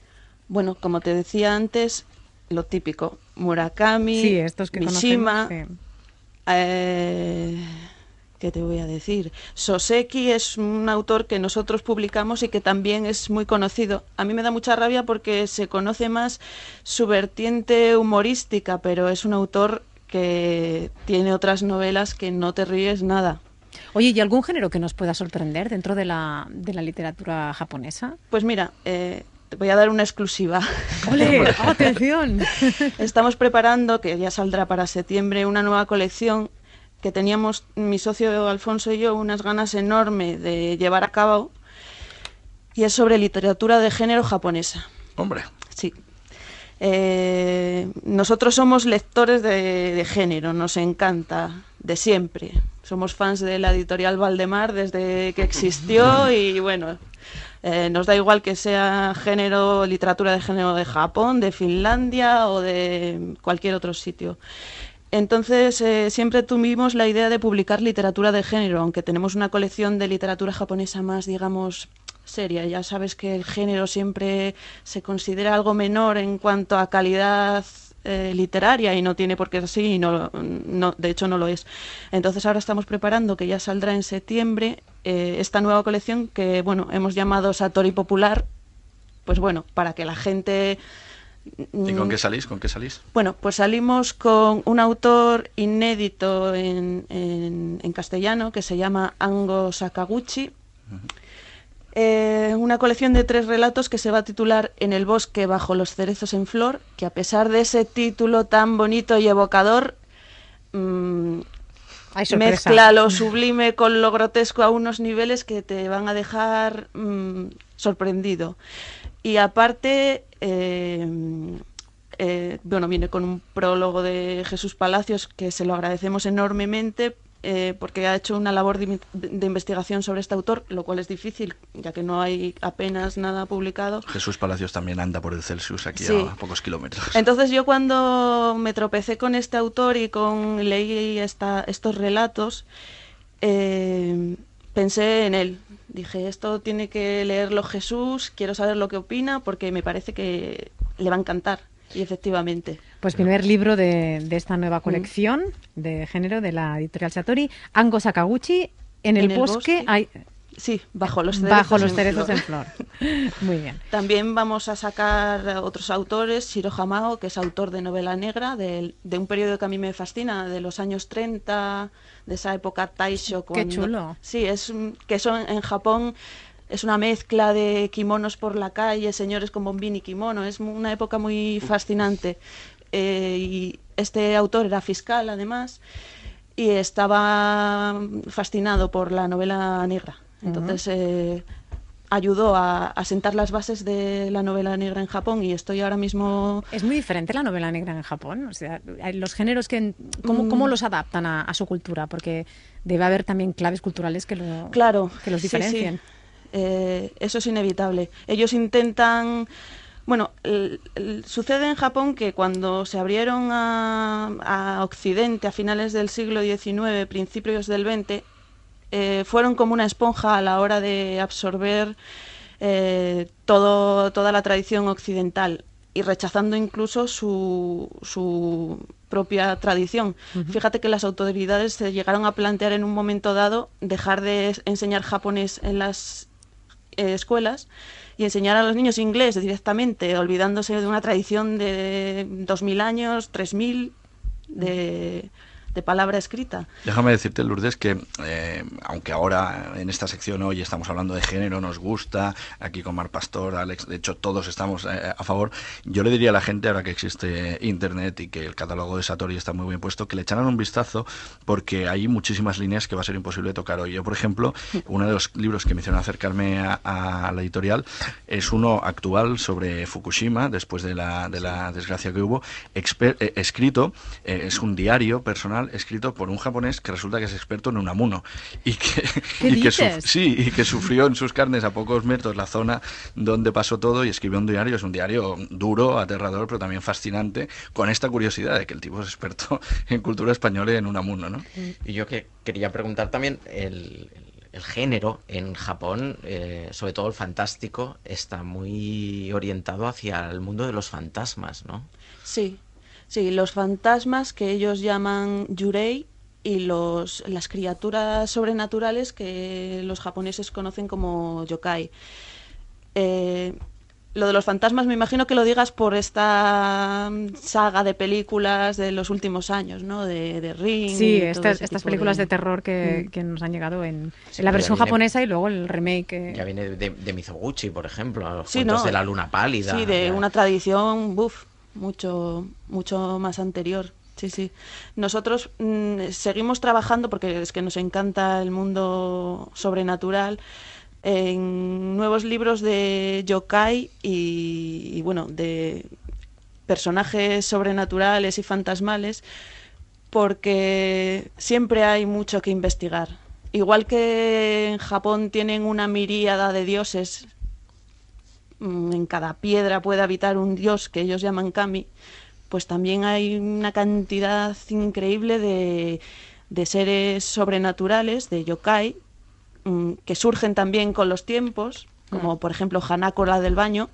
Bueno, como te decía antes, lo típico, Murakami, Sí, estos que Mishima, conocemos. sí. eh, ¿qué te voy a decir? Soseki es un autor que nosotros publicamos y que también es muy conocido. A mí me da mucha rabia porque se conoce más su vertiente humorística, pero es un autor que tiene otras novelas que no te ríes nada. Oye, ¿y algún género que nos pueda sorprender dentro de la, de la literatura japonesa? Pues mira, eh, te voy a dar una exclusiva. ¡Ole! ¡Atención! Estamos preparando, que ya saldrá para septiembre, una nueva colección que teníamos mi socio Alfonso y yo unas ganas enormes de llevar a cabo y es sobre literatura de género japonesa. Hombre. Sí. Eh, nosotros somos lectores de, de género, nos encanta, de siempre. Somos fans de la editorial Valdemar desde que existió y bueno, eh, nos da igual que sea género, literatura de género de Japón, de Finlandia o de cualquier otro sitio. Entonces, eh, siempre tuvimos la idea de publicar literatura de género, aunque tenemos una colección de literatura japonesa más, digamos, seria. Ya sabes que el género siempre se considera algo menor en cuanto a calidad eh, literaria y no tiene por qué ser así, y no, no, de hecho no lo es. Entonces ahora estamos preparando, que ya saldrá en septiembre, eh, esta nueva colección que, bueno, hemos llamado Satori Popular, pues bueno, para que la gente... ¿Y con mm, qué salís? ¿Con qué salís? bueno, pues salimos con un autor inédito en, en- en castellano que se llama Ango Sakaguchi. Eh, una colección de tres relatos que se va a titular En el bosque bajo los cerezos en flor, que a pesar de ese título tan bonito y evocador, mm, mezcla lo sublime con lo grotesco a unos niveles que te van a dejar mm, sorprendido. Y aparte, eh, eh, bueno, viene con un prólogo de Jesús Palacios que se lo agradecemos enormemente eh, porque ha hecho una labor de, investigación sobre este autor, lo cual es difícil, ya que no hay apenas nada publicado. Jesús Palacios también anda por el Celsius aquí Sí. a pocos kilómetros. Entonces yo cuando me tropecé con este autor y con leí esta, estos relatos, eh, pensé en él. Dije, esto tiene que leerlo Jesús, quiero saber lo que opina porque me parece que le va a encantar. Y efectivamente. Pues primer libro de, de esta Mm. nueva colección de género de la editorial Satori, Ango Sakaguchi, En el, En el bosque, bosque. hay... Sí, bajo los cerezos Bajo los en cerezos flor. en flor. Muy bien. También vamos a sacar otros autores, Shiro Hamao, que es autor de novela negra, del- de, un periodo que a mí me fascina, de los años 30, de esa época Taisho. Qué cuando- chulo. Sí, es que son en Japón es una mezcla de kimonos por la calle, señores con bombín y kimono, es una época muy fascinante. Eh, y este autor era fiscal, además, y estaba fascinado por la novela negra. Entonces eh, ayudó a, a sentar las bases de la novela negra en Japón y estoy ahora mismo... Es muy diferente la novela negra en Japón. O sea, hay los géneros que cómo, Mm. cómo los adaptan a, a su cultura, porque debe haber también claves culturales que lo Claro, que los sí, sí. Eh, eso es inevitable. Ellos intentan... Bueno, el- el- sucede en Japón que cuando se abrieron a, a Occidente a finales del siglo XIX, principios del XX, eh, fueron como una esponja a la hora de absorber eh, todo, toda la tradición occidental y rechazando incluso su, su propia tradición. Fíjate que las autoridades se llegaron a plantear en un momento dado dejar de enseñar japonés en las eh, escuelas y enseñar a los niños inglés directamente, olvidándose de una tradición de 2.000 años, 3.000, de, de palabra escrita. Déjame decirte, Lourdes, que eh, aunque ahora en esta sección hoy estamos hablando de género, nos gusta, aquí con Mar Pastor, Alex, de hecho todos estamos eh, a favor, yo le diría a la gente, ahora que existe Internet y que el catálogo de Satori está muy bien puesto, que le echaran un vistazo porque hay muchísimas líneas que va a ser imposible tocar hoy. Yo, por ejemplo, uno de los libros que me hicieron acercarme a, a la editorial es uno actual sobre Fukushima, después de la, de la desgracia que hubo, exper- eh, escrito, es un diario personal escrito por un japonés que resulta que es experto en Unamuno y que, ¿Qué y que, sí, y que sufrió en sus carnes a pocos metros la zona donde pasó todo y escribió un diario, es un diario duro, aterrador, pero también fascinante, con esta curiosidad de que el tipo es experto en cultura española y en Unamuno, ¿no? Y yo que quería preguntar también, el, el- el género en Japón, eh, sobre todo el fantástico, está muy orientado hacia el mundo de los fantasmas, ¿no? Sí, sí, los fantasmas que ellos llaman yurei y los, las criaturas sobrenaturales que los japoneses conocen como yokai. Eh, lo de los fantasmas me imagino que lo digas por esta mm, saga de películas de los últimos años, ¿no? De, de Ring. Sí, y todo estas, estas películas de, terror que, Mm. que nos han llegado en, Sí, en la versión viene- japonesa y luego el remake. eh, Ya viene de, de Mizoguchi, por ejemplo, a los Sí, cuentos no. de la luna pálida. Sí, de ya. una tradición, buf, mucho, mucho más anterior. Sí, sí. Nosotros mm, seguimos trabajando porque es que nos encanta el mundo sobrenatural en nuevos libros de yokai y, y, bueno, de personajes sobrenaturales y fantasmales porque siempre hay mucho que investigar. Igual que en Japón tienen una miríada de dioses en cada piedra puede habitar un dios que ellos llaman kami, pues también hay una cantidad increíble de, de seres sobrenaturales, de yokai, mm, que surgen también con los tiempos, como por ejemplo Hanako la del baño,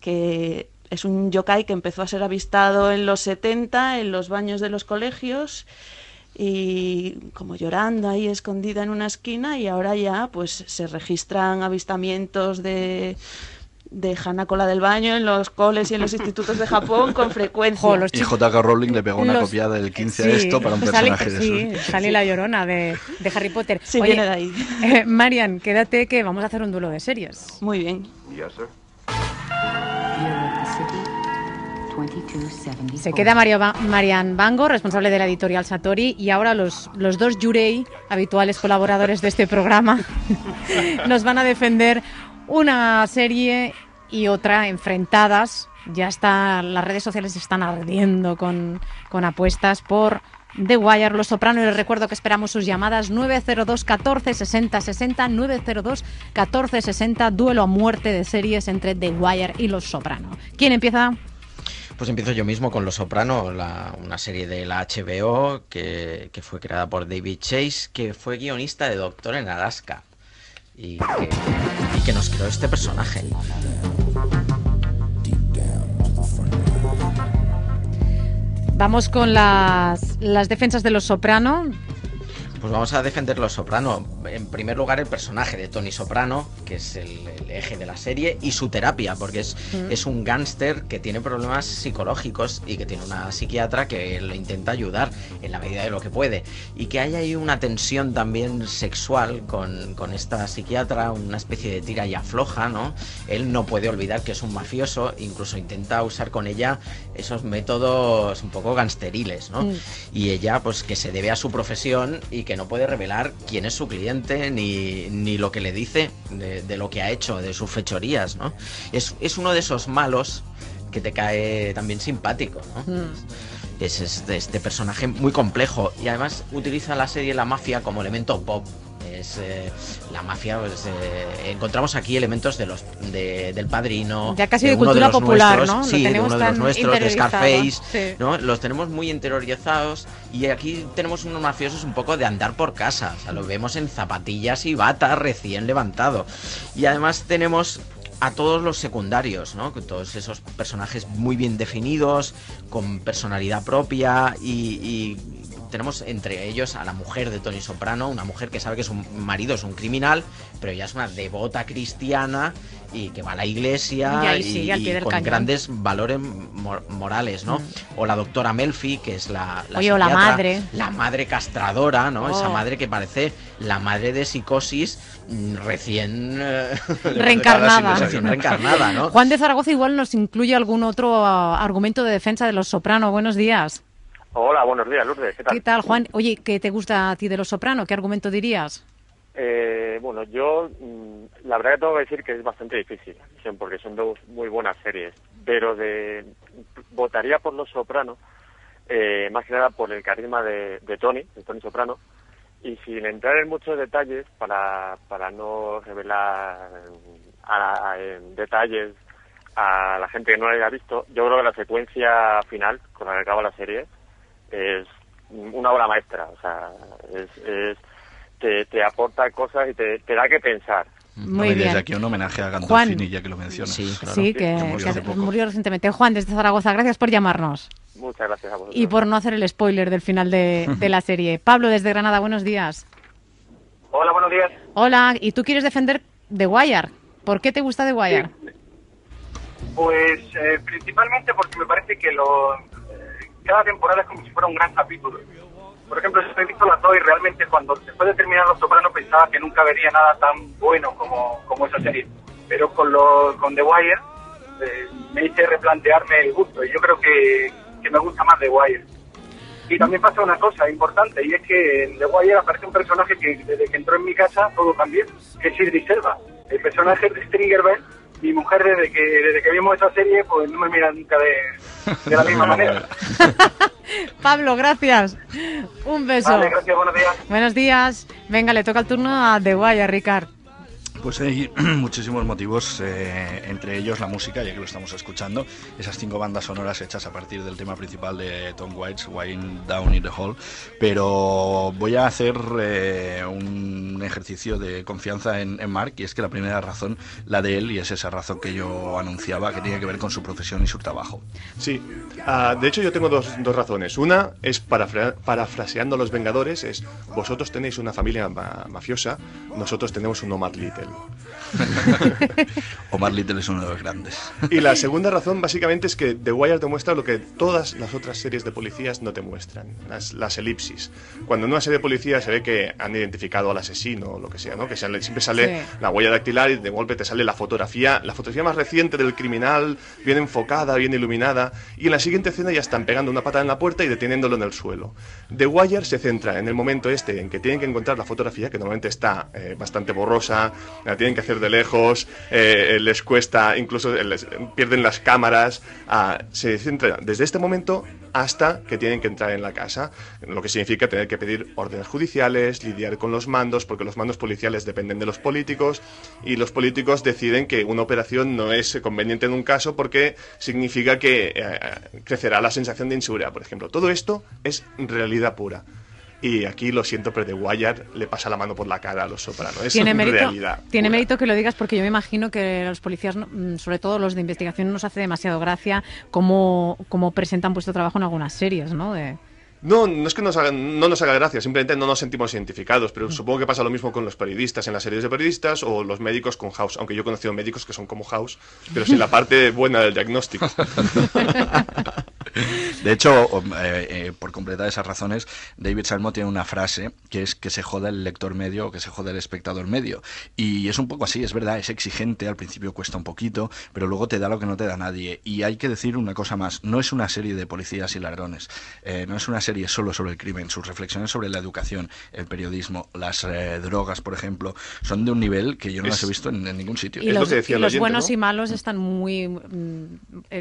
que es un yokai que empezó a ser avistado en los 70 en los baños de los colegios y como llorando ahí escondida en una esquina y ahora ya pues se registran avistamientos de de Hanako la del baño en los coles y en los institutos de Japón con frecuencia. Y J.K. Rowling le pegó una Los- copiada del 15 a Sí, esto para un sale- personaje de sí, esos. sale la llorona de, de Harry Potter. Sí, viene de ahí. eh, Marian, quédate que vamos a hacer un duelo de series. Muy bien. Yes, sir. Se queda Mario Ba- Marian Bango, responsable de la editorial Satori, y ahora los, los dos Yurei, habituales colaboradores de este programa, nos van a defender una serie y otra enfrentadas. Ya está, las redes sociales están ardiendo con, con apuestas por The Wire, Los Soprano, y les recuerdo que esperamos sus llamadas 902 14 60 60, 902 14 60, duelo a muerte de series entre The Wire y Los Soprano. ¿Quién empieza? Pues empiezo yo mismo con Los Soprano, una serie de la HBO que fue creada por David Chase, que fue guionista de Doctor en Alaska y que, nos creó este personaje. Vamos con las, las defensas de Los Soprano. Pues vamos a defender Los Soprano. En primer lugar, el personaje de Tony Soprano, que es el, el eje de la serie, y su terapia, porque es, Mm. es un gángster que tiene problemas psicológicos y que tiene una psiquiatra que le intenta ayudar en la medida de lo que puede. Y que hay ahí una tensión también sexual con, con esta psiquiatra, una especie de tira y afloja, ¿no? Él no puede olvidar que es un mafioso, incluso intenta usar con ella esos métodos un poco gangsteriles, ¿no? Mm. y ella pues que se debe a su profesión y que no puede revelar quién es su cliente ni, ni lo que le dice de, de lo que ha hecho, de sus fechorías, ¿no? Es, es uno de esos malos que te cae también simpático, ¿no? Es este, este personaje muy complejo y además utiliza la serie La Mafia como elemento pop. Es eh, la mafia, pues, eh, encontramos aquí elementos de los de- del padrino, Ya casi de cultura popular, nuestros, ¿no? Lo Sí, de uno de los nuestros, de Scarface, sí. ¿no? Los tenemos muy interiorizados y aquí tenemos unos mafiosos un poco de andar por casa. O sea, los vemos en zapatillas y bata recién levantado. Y además tenemos a todos los secundarios, ¿no? Todos esos personajes muy bien definidos, con personalidad propia y, y tenemos entre ellos a la mujer de Tony Soprano, una mujer que sabe que su marido es un criminal, pero ella es una devota cristiana y que va a la iglesia Y ahí sigue, al pie del con cañón. grandes valores mor- morales, ¿no? O la doctora Melfi, que es la, la Oye, o la madre. La madre castradora, ¿no? Esa Oh. madre que parece la madre de psicosis mm, recién... eh, Reencarnada. recién reencarnada, ¿no? Juan de Zaragoza igual nos incluye algún otro ah, argumento de defensa de los Soprano. Buenos días. Hola, buenos días, Lourdes. ¿Qué tal? ¿Qué tal, Juan? Oye, ¿qué te gusta a ti de los Soprano? ¿Qué argumento dirías? Eh, bueno, yo mm, la verdad que tengo que decir que es bastante difícil, porque son dos muy buenas series, pero de votaría por Los Sopranos, eh, más que nada por el carisma de, Tony, de Tony Soprano, y sin entrar en muchos detalles para, para no revelar a- a- en detalles a la gente que no la haya visto, yo creo que la secuencia final con la que acaba la serie es una obra maestra, o sea, es, es- te, te aporta cosas y te, te da que pensar. Muy Desde bien. aquí un homenaje a. Gandolfini, ya que lo mencionas. Sí, que, murió que recientemente. Juan, desde Zaragoza, gracias por llamarnos Muchas gracias a vosotros. y por no hacer el spoiler del final de, de la serie. Pablo, desde Granada, buenos días. Hola, buenos días. Hola, y tú quieres defender The Wire. ¿Por qué te gusta The Wire? Pues eh, principalmente porque me parece que lo, eh, cada temporada es como si fuera un gran capítulo. Por ejemplo, yo he visto las dos y realmente cuando después de terminar Los Sopranos pensaba que nunca vería nada tan bueno como, como esa serie. Pero con, lo, con The Wire eh, me hice replantearme el gusto y yo creo que, que me gusta más The Wire. Y también pasa una cosa importante y es que en The Wire aparece un personaje que desde que entró en mi casa todo cambió, que es Idris Elba. El personaje de Stringer Bell, mi mujer desde que desde que vimos esa serie pues no me mira nunca de, de la misma manera. Pablo, gracias. Un beso. Vale, gracias, buenos días. Buenos días. Venga, le toca el turno a The Wire, Ricard. Pues hay muchísimos motivos, eh, entre ellos la música, ya que lo estamos escuchando, esas cinco bandas sonoras hechas a partir del tema principal de Tom Waits, Wine Down in the Hall, pero voy a hacer eh, un ejercicio de confianza en, en Mark, y es que la primera razón, la de él, y es esa razón que yo anunciaba, que tiene que ver con su profesión y su trabajo. Sí, Ah, de hecho yo tengo dos, dos razones. Una es parafra- parafraseando a los Vengadores, es vosotros tenéis una familia ma- mafiosa, nosotros tenemos un Omar Little. Omar Little es uno de los grandes. Y la segunda razón básicamente es que The Wire te muestra lo que todas las otras series de policías no te muestran, las, las elipsis. Cuando en una serie de policías se ve que han identificado al asesino o lo que sea, ¿no? Que sale- siempre sale Sí. la huella dactilar y de golpe te sale la fotografía, la fotografía más reciente del criminal, bien enfocada, bien iluminada, y en la siguiente escena ya están pegando una patada en la puerta y deteniéndolo en el suelo. The Wire se centra en el momento este en que tienen que encontrar la fotografía, que normalmente está eh, bastante borrosa, la tienen que hacer de lejos, eh, les cuesta, incluso eh, les- pierden las cámaras, ah, se centra desde este momento hasta que tienen que entrar en la casa, lo que significa tener que pedir órdenes judiciales, lidiar con los mandos, porque los mandos policiales dependen de los políticos y los políticos deciden que una operación no es conveniente en un caso porque significa que eh, crecerá la sensación de inseguridad, por ejemplo. Todo esto es realidad pura. Y aquí lo siento, pero The Wire le pasa la mano por la cara a los sopranos. Es Tiene mérito, realidad. tiene mérito que lo digas porque yo me imagino que los policías, mm, sobre todo los de investigación, nos hace demasiado gracia cómo, cómo presentan vuestro trabajo en algunas series, ¿no? De, No, no es que nos haga, no nos haga gracia, simplemente no nos sentimos identificados, pero supongo que pasa lo mismo con los periodistas en las series de periodistas o los médicos con House, aunque yo he conocido médicos que son como House, pero sin la parte buena del diagnóstico. De hecho, eh, eh, por completar esas razones, David Salmo tiene una frase que es que se joda el lector medio o que se joda el espectador medio. Y es un poco así, es verdad, es exigente, al principio cuesta un poquito, pero luego te da lo que no te da nadie. Y hay que decir una cosa más, no es una serie de policías y ladrones, eh, no es una serie solo sobre el crimen, sus reflexiones sobre la educación, el periodismo, las eh, drogas, por ejemplo, son de un nivel que yo no las he visto en, en ningún sitio. y los, y los buenos y malos están muy... mm,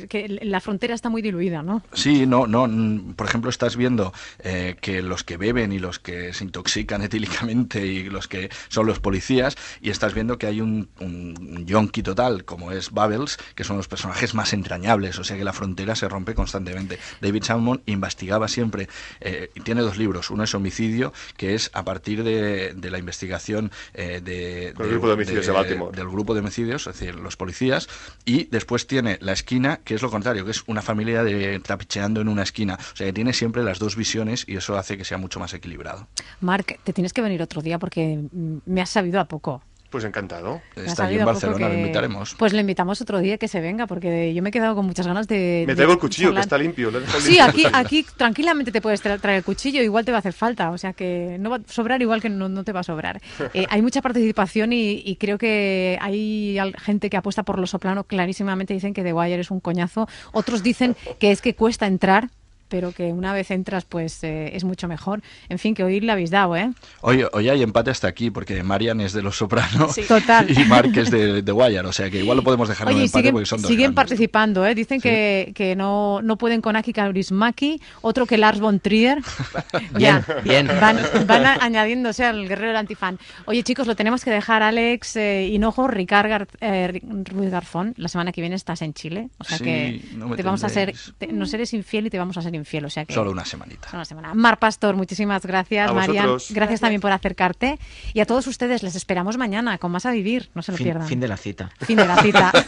que la frontera está muy diluida, ¿no? Sí, no, no. mm, Por ejemplo, estás viendo eh, que los que beben y los que se intoxican etílicamente y los que son los policías, y estás viendo que hay un, un yonki total, como es Bubbles, que son los personajes más entrañables, o sea que la frontera se rompe constantemente. David Salmon investigaba siempre, eh, y tiene dos libros, uno es Homicidio, que es a partir de, de la investigación eh, de, grupo de del grupo de homicidios, es decir, los policías, y después tiene La Esquina, que es lo contrario, que es una familia de trapicheando en una esquina. O sea, que tiene siempre las dos visiones y eso hace que sea mucho más equilibrado. Marc, te tienes que venir otro día porque mm, me has sabido a poco. Pues encantado. Está salido en Barcelona, que- lo invitaremos. Pues le invitamos otro día que se venga, porque yo me he quedado con muchas ganas de. Me traigo el cuchillo, que está limpio. lo Sí, limpio. aquí, aquí tranquilamente te puedes tra- traer el cuchillo, igual te va a hacer falta, o sea que no va a sobrar igual que no, no te va a sobrar. Eh, hay mucha participación y, y creo que hay gente que apuesta por Los Soprano, clarísimamente dicen que The Wire es un coñazo, otros dicen que es que cuesta entrar, pero que una vez entras pues eh, es mucho mejor. En fin, que hoy le habéis dado, ¿eh? Hoy, hoy hay empate hasta aquí, porque Marian es de Los Soprano Sí. Total. y Mark es de, de Wire, o sea que igual lo podemos dejar en Oye, y empate siguen, porque son dos siguen grandes. participando, ¿eh? Dicen que, que no, no pueden con Aki Kaurismäki, otro que Lars von Trier. Bien, bien. Van, van a- añadiéndose al guerrero del antifan. Oye, chicos, lo tenemos que dejar. Alex eh, Hinojo, Ricard Gar- eh, Ruiz Garzón, la semana que viene estás en Chile. O sea Sí, que no me te vamos a ser, tendréis. te- nos eres infiel y te vamos a ser infiel. O sea que Solo una semanita. Solo una semana. Mar Pastor, muchísimas gracias. A Marian, vosotros. gracias también por acercarte. Y a todos ustedes les esperamos mañana con más a vivir. No se lo Fin, pierdan. fin de la cita. Fin de la cita.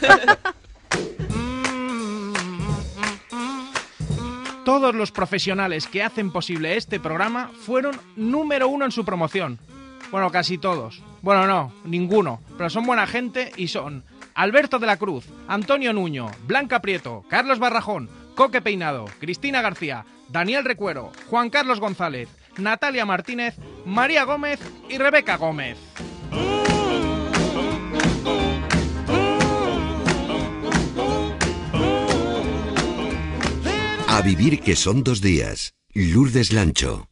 Todos los profesionales que hacen posible este programa fueron número uno en su promoción. Bueno, casi todos. Bueno, no, ninguno. Pero son buena gente y son Alberto de la Cruz, Antonio Nuño, Blanca Prieto, Carlos Barrajón, Coque Peinado, Cristina García, Daniel Recuero, Juan Carlos González, Natalia Martínez, María Gómez y Rebeca Gómez. A vivir que son dos días. Lourdes Lancho.